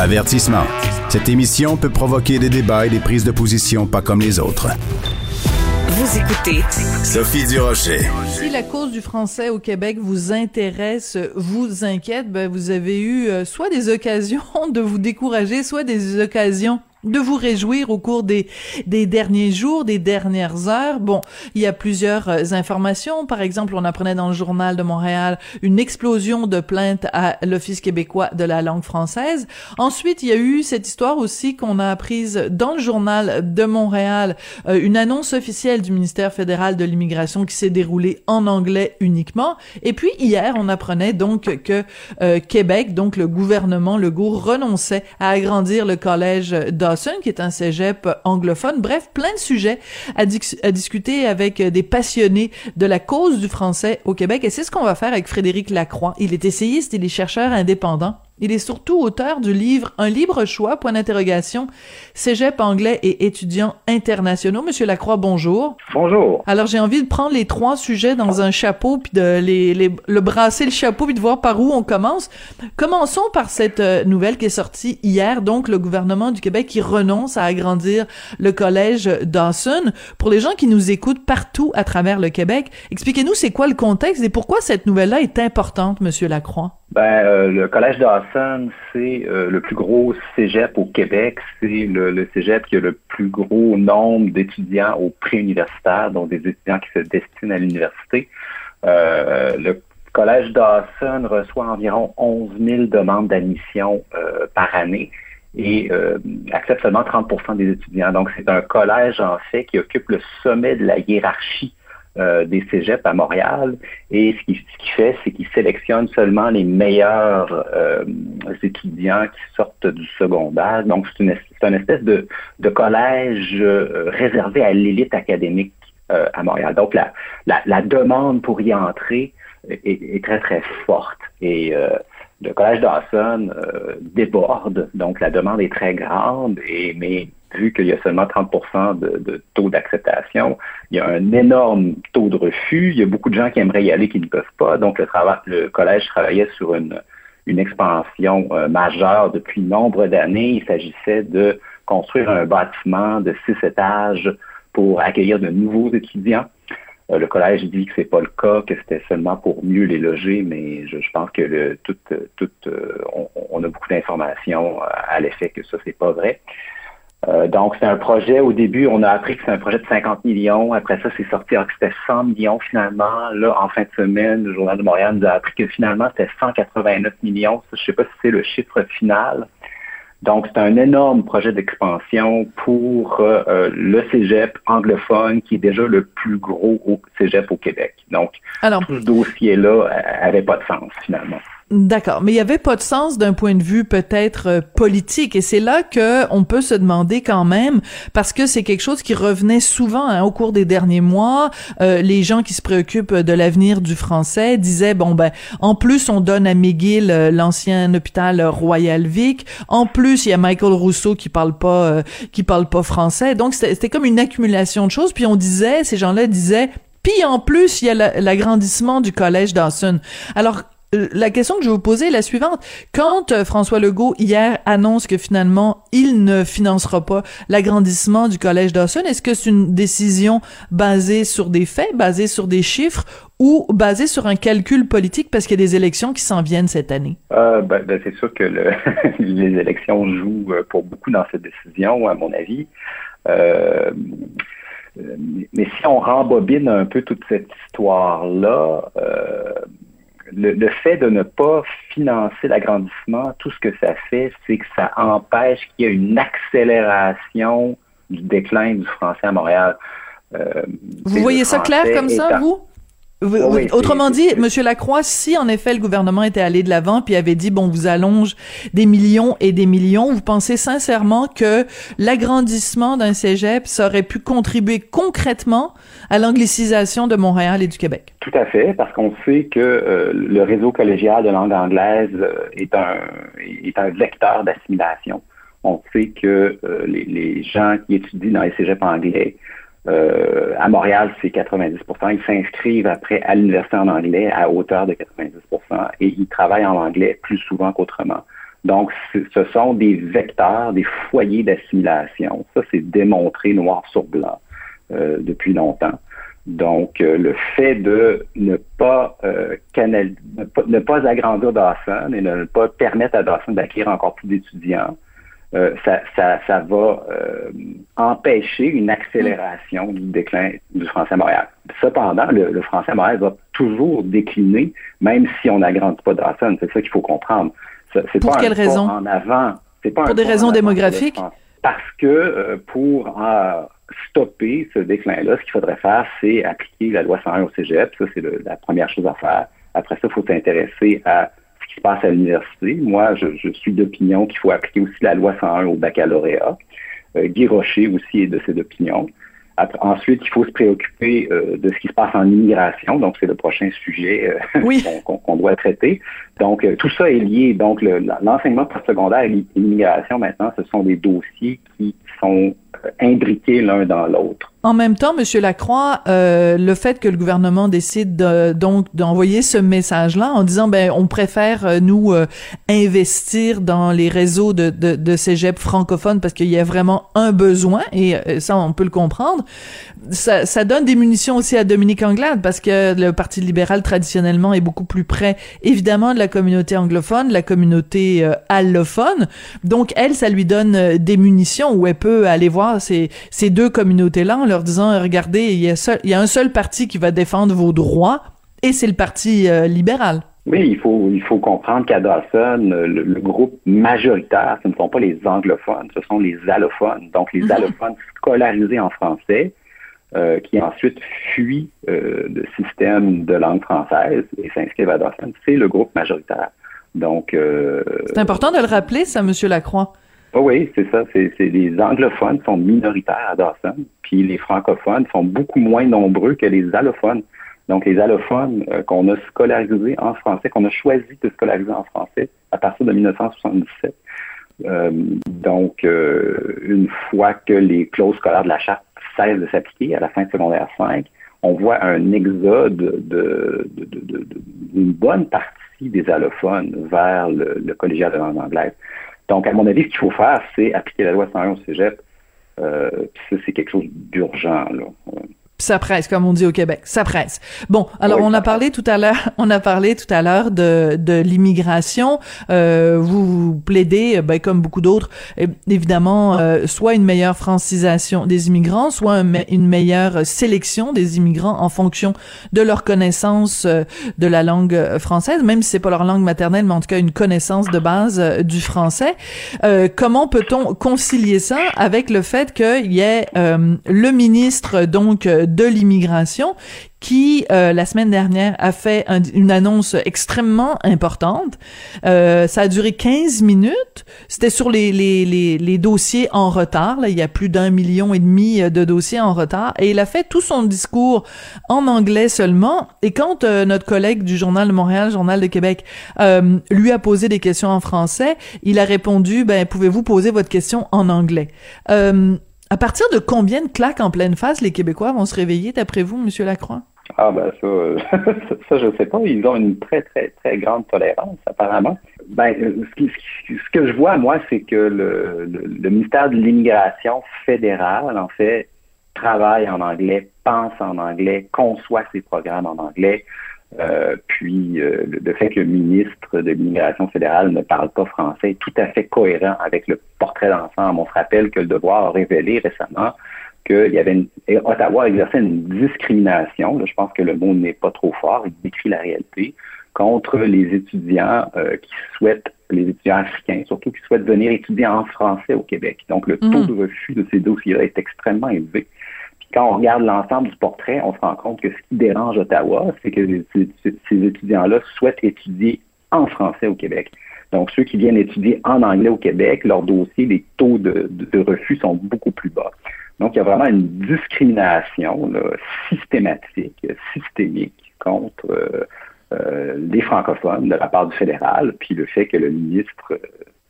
Avertissement. Cette émission peut provoquer des débats et des prises de position pas comme les autres. Vous écoutez Sophie Durocher. Si la cause du français au Québec vous intéresse, vous inquiète, ben vous avez eu euh, soit des occasions de vous décourager, soit des occasions de vous réjouir au cours des, des derniers jours, des dernières heures. Bon, il y a plusieurs euh, informations. Par exemple, on apprenait dans le journal de Montréal une explosion de plaintes à l'Office québécois de la langue française. Ensuite, il y a eu cette histoire aussi qu'on a apprise dans le journal de Montréal, euh, une annonce officielle du ministère fédéral de l'immigration qui s'est déroulée en anglais uniquement. Et puis hier, on apprenait donc que euh, Québec, donc le gouvernement Legault, renonçait à agrandir le collège qui est un cégep anglophone. Bref, plein de sujets à, à discuter avec des passionnés de la cause du français au Québec. Et c'est ce qu'on va faire avec Frédéric Lacroix. Il est essayiste, il est chercheur indépendant. Il est surtout auteur du livre Un libre choix, point d'interrogation, Cégep anglais et étudiants internationaux. Monsieur Lacroix, bonjour. Bonjour. Alors, j'ai envie de prendre les trois sujets dans un chapeau, puis de les, les, le brasser le chapeau, puis de voir par où on commence. Commençons par cette euh, nouvelle qui est sortie hier, donc le gouvernement du Québec qui renonce à agrandir le collège Dawson. Pour les gens qui nous écoutent partout à travers le Québec, expliquez-nous c'est quoi le contexte et pourquoi cette nouvelle-là est importante, Monsieur Lacroix? Ben, euh, le collège Dawson, c'est euh, le plus gros cégep au Québec. C'est le, le, cégep qui a le plus gros nombre d'étudiants au préuniversitaire, donc des étudiants qui se destinent à l'université. Euh, le collège Dawson reçoit environ 11 000 demandes d'admission par année et accepte seulement 30% des étudiants. Donc, c'est un collège, en fait, qui occupe le sommet de la hiérarchie euh, des cégeps à Montréal. Et ce qu'il qui fait, c'est qu'il sélectionne seulement les meilleurs euh, étudiants qui sortent du secondaire. Donc, c'est une, espèce de, de collège euh, réservé à l'élite académique à Montréal. Donc, la, la, la, demande pour y entrer est, est très, très forte. Et le collège Dawson déborde, donc la demande est très grande, et, mais vu qu'il y a seulement 30 de, de, taux d'acceptation, il y a un énorme taux de refus. Il y a beaucoup de gens qui aimeraient y aller qui ne peuvent pas. Donc, le, collège travaillait sur une, une expansion euh, majeure depuis nombre d'années. Il s'agissait de construire un bâtiment de six étages pour accueillir de nouveaux étudiants. Euh, le collège dit que c'est pas le cas, que c'était seulement pour mieux les loger, mais je, pense que tout, euh, on, on, a beaucoup d'informations à l'effet que ça c'est pas vrai. Euh, donc, c'est un projet, au début, on a appris que c'est un projet de 50 millions. Après ça, c'est sorti que c'était 100 millions finalement. Là, en fin de semaine, le Journal de Montréal nous a appris que finalement, c'était 189 millions. Je ne sais pas si c'est le chiffre final. Donc, c'est un énorme projet d'expansion pour euh, euh, le cégep anglophone, qui est déjà le plus gros cégep au Québec. Donc, Alors, tout ce dossier-là n'avait pas de sens finalement. D'accord, mais il y avait pas de sens d'un point de vue peut-être euh, politique et c'est là que on peut se demander quand même parce que c'est quelque chose qui revenait souvent hein, au cours des derniers mois. Euh, les gens qui se préoccupent de l'avenir du français disaient bon ben en plus on donne à McGill euh, l'ancien hôpital Royal Vic, en plus il y a Michael Rousseau qui parle pas qui parle pas français. Donc c'était comme une accumulation de choses puis on disait ces gens-là disaient puis en plus, il y a l'agrandissement du collège Dawson. Alors, la question que je vais vous poser est la suivante. Quand euh, François Legault, hier, annonce que finalement, il ne financera pas l'agrandissement du Collège Dawson, est-ce que c'est une décision basée sur des faits, basée sur des chiffres ou basée sur un calcul politique parce qu'il y a des élections qui s'en viennent cette année? Euh, ben, ben, c'est sûr que le, les élections jouent euh, pour beaucoup dans cette décision, à mon avis. Euh, mais si on rembobine un peu toute cette histoire-là, euh, le, fait de ne pas financer l'agrandissement, tout ce que ça fait, c'est que ça empêche qu'il y ait une accélération du déclin du français à Montréal. Euh, vous voyez ça clair comme ça, vous? Autrement dit, Monsieur Lacroix, si en effet le gouvernement était allé de l'avant puis avait dit bon, vous allonge des millions et des millions, vous pensez sincèrement que l'agrandissement d'un cégep ça aurait pu contribuer concrètement à l'anglicisation de Montréal et du Québec? Tout à fait, parce qu'on sait que euh, le réseau collégial de langue anglaise euh, est un est un vecteur d'assimilation. On sait que euh, les, les gens qui étudient dans les cégeps anglais euh, à Montréal, c'est 90% Ils s'inscrivent après à l'université en anglais à hauteur de 90% et ils travaillent en anglais plus souvent qu'autrement. Donc, ce sont des vecteurs, des foyers d'assimilation. Ça, c'est démontré noir sur blanc euh, depuis longtemps. Donc, euh, le fait de ne pas, canal... ne pas, agrandir Dawson et ne pas permettre à Dawson d'acquérir encore plus d'étudiants, euh, ça, ça, ça, va euh, empêcher une accélération du déclin du français à Montréal. Cependant, le, français à Montréal va toujours décliner, même si on n'agrandit pas Dawson. C'est ça qu'il faut comprendre. C'est pour pas quelle raison? en avant. Pas pour des raisons démographiques? Parce que euh, pour stopper ce déclin-là, ce qu'il faudrait faire, c'est appliquer la loi 101 au cégep. Ça, c'est la première chose à faire. Après ça, il faut s'intéresser à qui se passe à l'université. Moi, je, suis d'opinion qu'il faut appliquer aussi la loi 101 au baccalauréat. Euh, Guy Rocher aussi est de cette opinion. ensuite, il faut se préoccuper euh, de ce qui se passe en immigration. Donc, c'est le prochain sujet euh, qu'on doit traiter. Donc, tout ça est lié. Donc, l'enseignement postsecondaire et l'immigration, maintenant, ce sont des dossiers qui sont imbriqués l'un dans l'autre. En même temps, Monsieur Lacroix, euh, le fait que le gouvernement décide donc d'envoyer ce message-là en disant ben on préfère euh, nous euh, investir dans les réseaux de, de, de cégep francophones parce qu'il y a vraiment un besoin et ça on peut le comprendre. Ça, ça donne des munitions aussi à Dominique Anglade parce que le Parti libéral traditionnellement est beaucoup plus près évidemment de la communauté anglophone, de la communauté allophone. Donc elle, ça lui donne des munitions où elle peut aller voir ces, ces deux communautés-là leur disant regardez, il y, a il y a un seul parti qui va défendre vos droits et c'est le parti euh, libéral. Oui, il faut, il faut comprendre qu'à Dawson, le, groupe majoritaire, ce ne sont pas les anglophones, ce sont les allophones. Donc, les mhm. allophones scolarisés en français, euh, qui ensuite fuient euh, le système de langue française et s'inscrivent à Dawson, c'est le groupe majoritaire. Donc, c'est important de le rappeler, ça, Monsieur Lacroix. Oh oui, c'est ça. C'est, les anglophones sont minoritaires à Dawson, puis les francophones sont beaucoup moins nombreux que les allophones. Donc, les allophones euh, qu'on a scolarisés en français, qu'on a choisi de scolariser en français à partir de 1977. Euh, donc, euh, une fois que les clauses scolaires de la charte cessent de s'appliquer à la fin de secondaire 5, on voit un exode de, d'une bonne partie des allophones vers le, le collégial de langue anglaise. Donc, à mon avis, ce qu'il faut faire, c'est appliquer la loi 101 au cégep. Euh, c'est quelque chose d'urgent. Ça presse, comme on dit au Québec, ça presse. Bon, alors on a parlé tout à l'heure, on a parlé tout à l'heure de, de l'immigration. Euh, vous, plaidez, ben, comme beaucoup d'autres, évidemment, euh, soit une meilleure francisation des immigrants, soit une meilleure sélection des immigrants en fonction de leur connaissance euh, de la langue française, même si c'est pas leur langue maternelle, mais en tout cas une connaissance de base euh, du français. comment peut-on concilier ça avec le fait qu'il y ait le ministre donc de l'immigration qui euh, la semaine dernière a fait une annonce extrêmement importante. Euh, ça a duré 15 minutes. C'était sur les, les, les, les, dossiers en retard. Là, il y a plus d'un million et demi de dossiers en retard. Et il a fait tout son discours en anglais seulement. Et quand euh, notre collègue du Journal de Montréal, Journal de Québec, lui a posé des questions en français, il a répondu, ben, pouvez-vous poser votre question en anglais? À partir de combien de claques en pleine face les Québécois vont se réveiller, d'après vous, Monsieur Lacroix? Ah ben ça, euh, ça, je sais pas. Ils ont une très, très, très grande tolérance, apparemment. Ben, euh, ce, que je vois, moi, c'est que le, le, ministère de l'immigration fédérale, en fait, travaille en anglais, pense en anglais, conçoit ses programmes en anglais. Euh, puis euh, le, fait que le ministre de l'immigration fédérale ne parle pas français est tout à fait cohérent avec le portrait d'ensemble. On se rappelle que le devoir a révélé récemment qu'il y avait une, Ottawa exerçait une discrimination, je pense que le mot n'est pas trop fort, il décrit la réalité, contre les étudiants euh, qui souhaitent, les étudiants africains surtout, qui souhaitent venir étudier en français au Québec. Donc le taux mm. de refus de ces dossiers-là est extrêmement élevé quand on regarde l'ensemble du portrait, on se rend compte que ce qui dérange Ottawa, c'est que ces étudiants-là souhaitent étudier en français au Québec. Donc, ceux qui viennent étudier en anglais au Québec, leur dossier, les taux de, refus sont beaucoup plus bas. Donc, il y a vraiment une discrimination systématique, systémique contre euh, euh, les francophones de la part du fédéral, puis le fait que le ministre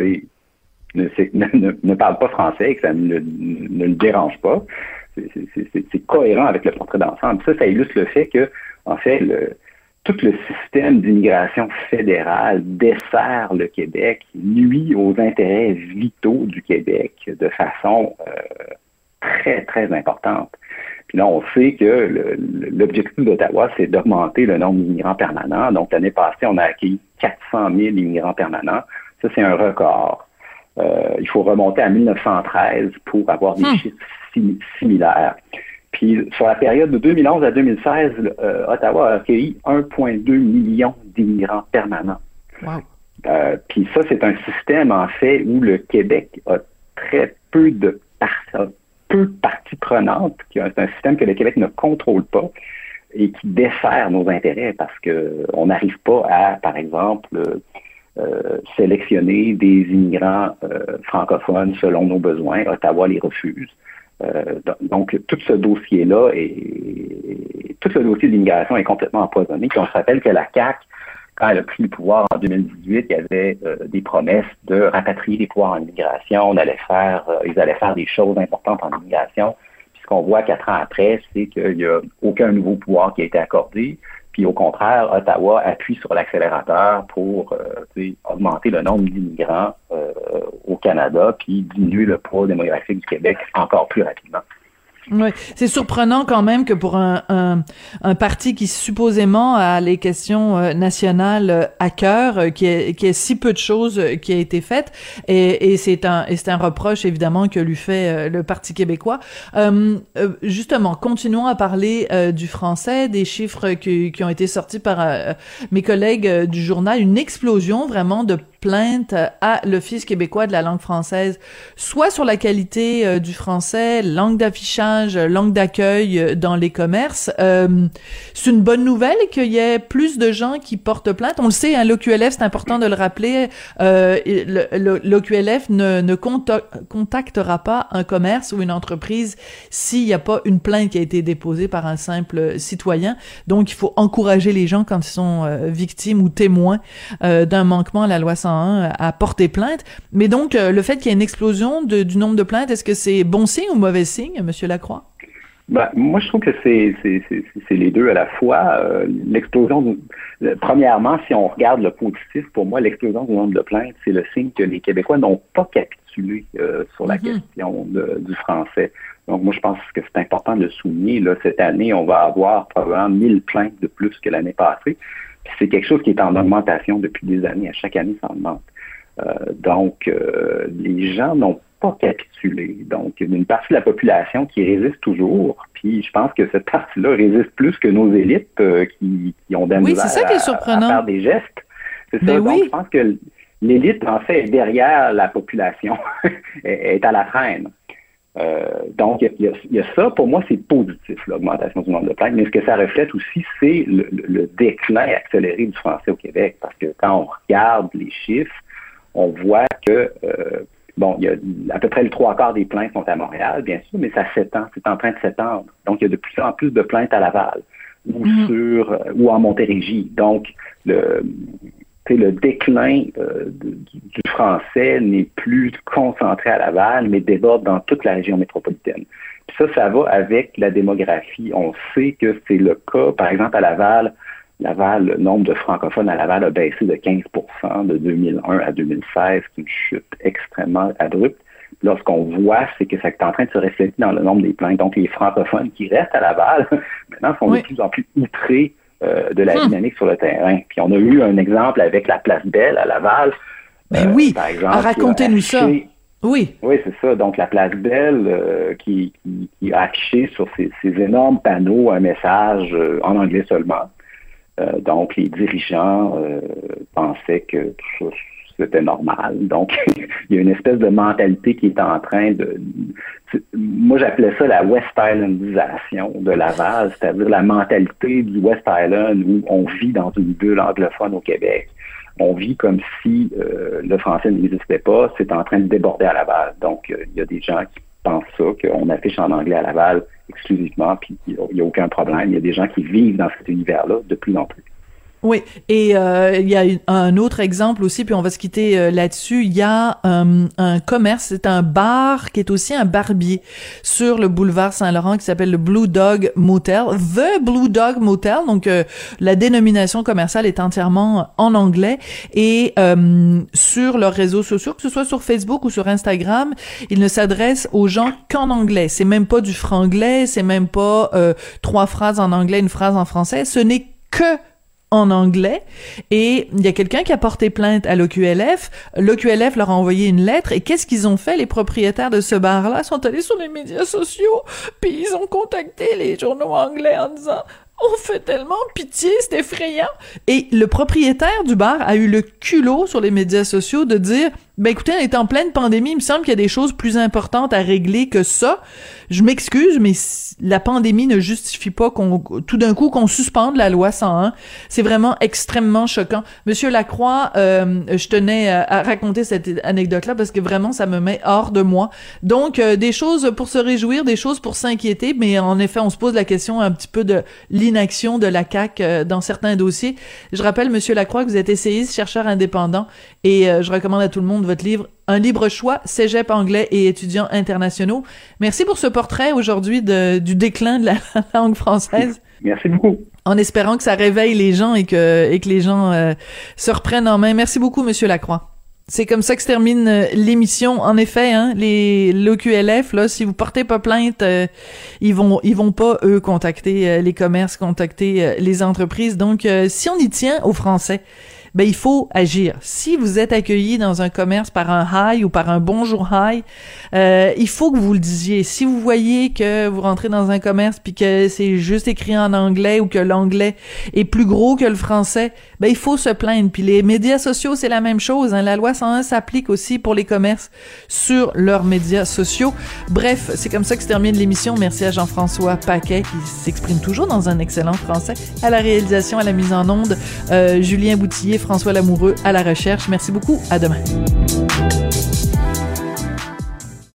euh, ne, parle pas français et que ça ne, le dérange pas. C'est cohérent avec le portrait d'ensemble. Ça, ça illustre le fait que, en fait, tout le système d'immigration fédérale dessert le Québec, nuit aux intérêts vitaux du Québec de façon euh, très, très importante. Puis là, on sait que l'objectif d'Ottawa, c'est d'augmenter le nombre d'immigrants permanents. Donc, l'année passée, on a accueilli 400 000 immigrants permanents. Ça, c'est un record. Euh, il faut remonter à 1913 pour avoir des hmm. chiffres similaires. Puis sur la période de 2011 à 2016, euh, Ottawa a accueilli 1,2 million d'immigrants permanents. Euh, puis ça, c'est un système, en fait, où le Québec a très peu de peu parties prenantes. C'est un système que le Québec ne contrôle pas et qui dessert nos intérêts parce qu'on n'arrive pas à, par exemple, euh, sélectionner des immigrants francophones selon nos besoins. Ottawa les refuse. Euh, donc, tout ce dossier-là et tout le dossier d'immigration est complètement empoisonné. Puis on se rappelle que la CAC, quand elle a pris le pouvoir en 2018, il y avait euh, des promesses de rapatrier les pouvoirs en immigration. On allait faire, euh, ils allaient faire des choses importantes en immigration. Puis ce qu'on voit quatre ans après, c'est qu'il n'y a aucun nouveau pouvoir qui a été accordé. Puis au contraire, Ottawa appuie sur l'accélérateur pour euh, augmenter le nombre d'immigrants euh, au Canada, puis diminuer le poids démographique du Québec encore plus rapidement. Oui, c'est surprenant quand même que pour un, un, un, parti qui supposément a les questions euh, nationales euh, à cœur, euh, qui ait, qui si peu de choses qui a été faites, et, et c'est un, et c'est un reproche évidemment que lui fait le Parti québécois. Euh, justement, continuons à parler du français, des chiffres qui, qui ont été sortis par mes collègues du journal, une explosion vraiment de plainte à l'Office québécois de la langue française, soit sur la qualité euh, du français, langue d'affichage, langue d'accueil euh, dans les commerces. Euh, c'est une bonne nouvelle qu'il y ait plus de gens qui portent plainte. On le sait, hein, l'OQLF, c'est important de le rappeler, euh, l'OQLF ne, contactera pas un commerce ou une entreprise s'il n'y a pas une plainte qui a été déposée par un simple citoyen. Donc, il faut encourager les gens quand ils sont victimes ou témoins d'un manquement à la loi 101 à porter plainte. Mais donc, euh, le fait qu'il y ait une explosion du nombre de plaintes, est-ce que c'est bon signe ou mauvais signe, Monsieur Lacroix? Ben, moi, je trouve que c'est les deux à la fois. Euh, l'explosion, premièrement, si on regarde le positif, pour moi, l'explosion du nombre de plaintes, c'est le signe que les Québécois n'ont pas capitulé euh, sur la mm-hmm. question du français. Donc, moi, je pense que c'est important de le souligner. Là, cette année, on va avoir probablement 1000 plaintes de plus que l'année passée c'est quelque chose qui est en augmentation depuis des années. À chaque année, ça augmente. Euh, donc, euh, les gens n'ont pas capitulé. Donc, il y a une partie de la population qui résiste toujours. Puis, je pense que cette partie-là résiste plus que nos élites euh, qui, ont des oui, c'est ça qui est surprenant. à faire des gestes. C'est ça. Ben donc, je pense que l'élite, en fait, est derrière la population, est à la freine. Euh, donc, il y, a, ça, pour moi, c'est positif, l'augmentation du nombre de plaintes, mais ce que ça reflète aussi, c'est le, déclin accéléré du français au Québec, parce que quand on regarde les chiffres, on voit que, euh, bon, il y a à peu près le trois quarts des plaintes sont à Montréal, bien sûr, mais ça s'étend, c'est en train de s'étendre. Donc, il y a de plus en plus de plaintes à Laval ou mm-hmm. sur euh, ou en Montérégie. Donc, le, le déclin euh, du, français n'est plus concentré à Laval, mais déborde dans toute la région métropolitaine. Puis ça, ça va avec la démographie. On sait que c'est le cas, par exemple, à Laval. Laval, le nombre de francophones à Laval a baissé de 15% de 2001 à 2016. C'est une chute extrêmement abrupte. Lorsqu'on voit, c'est que ça est en train de se refléter dans le nombre des plaintes. Donc, les francophones qui restent à Laval, maintenant, sont de plus en plus outrés euh, de la hmm. dynamique sur le terrain. Puis on a eu un exemple avec la place Belle à Laval. Ben oui, par exemple, racontez-nous ça. Oui. Oui, c'est ça. Donc, la place Belle euh, qui, a affiché sur ces, énormes panneaux un message euh, en anglais seulement. donc, les dirigeants pensaient que c'était normal. Donc, il y a une espèce de mentalité qui est en train de... Moi, j'appelais ça la West Islandisation de Laval, c'est-à-dire la mentalité du West Island où on vit dans une bulle anglophone au Québec. On vit comme si euh, le français n'existait pas. C'est en train de déborder à Laval. Donc, euh, il y a des gens qui pensent ça, qu'on affiche en anglais à Laval exclusivement, puis il n'y a aucun problème. Il y a des gens qui vivent dans cet univers-là de plus en plus. Oui, et euh, il y a un autre exemple aussi, puis on va se quitter euh, là-dessus. Il y a euh, un commerce, c'est un bar qui est aussi un barbier sur le boulevard Saint-Laurent qui s'appelle le Blue Dog Motel, The Blue Dog Motel. Donc la dénomination commerciale est entièrement en anglais et sur leurs réseaux sociaux, que ce soit sur Facebook ou sur Instagram, ils ne s'adressent aux gens qu'en anglais. C'est même pas du franglais, c'est même pas trois phrases en anglais, une phrase en français. Ce n'est que en anglais et il y a quelqu'un qui a porté plainte à l'OQLF. L'OQLF leur a envoyé une lettre et qu'est-ce qu'ils ont fait? Les propriétaires de ce bar-là sont allés sur les médias sociaux puis ils ont contacté les journaux anglais en disant on fait tellement pitié, c'est effrayant. Et le propriétaire du bar a eu le culot sur les médias sociaux de dire ben écoutez, on est en pleine pandémie, il me semble qu'il y a des choses plus importantes à régler que ça. Je m'excuse, mais la pandémie ne justifie pas qu'on tout d'un coup qu'on suspende la loi 101. C'est vraiment extrêmement choquant. Monsieur Lacroix, euh, je tenais à raconter cette anecdote-là parce que vraiment ça me met hors de moi. Donc euh, des choses pour se réjouir, des choses pour s'inquiéter, mais en effet, on se pose la question un petit peu de l'inaction de la CAC euh, dans certains dossiers. Je rappelle Monsieur Lacroix que vous êtes essayiste, chercheur indépendant et je recommande à tout le monde votre livre Un libre choix, cégep anglais et étudiants internationaux. Merci pour ce portrait aujourd'hui du déclin de la langue française. Merci beaucoup. En espérant que ça réveille les gens et que, et que les gens euh, se reprennent en main. Merci beaucoup, Monsieur Lacroix. C'est comme ça que se termine euh, l'émission. En effet, hein, les l'OQLF, là, si vous portez pas plainte, euh, ils vont ils vont pas eux contacter les commerces, contacter les entreprises. Donc, si on y tient aux Français, ben il faut agir. Si vous êtes accueilli dans un commerce par un hi ou par un bonjour hi, euh, il faut que vous le disiez. Si vous voyez que vous rentrez dans un commerce puis que c'est juste écrit en anglais ou que l'anglais est plus gros que le français, ben il faut se plaindre. Puis les médias sociaux, c'est la même chose. Hein. La loi 101 s'applique aussi pour les commerces sur leurs médias sociaux. Bref, c'est comme ça que se termine l'émission. Merci à Jean-François Paquet qui s'exprime toujours dans un excellent français, à la réalisation, à la mise en onde, euh, Julien Boutillier, François Lamoureux à la recherche. Merci beaucoup. À demain.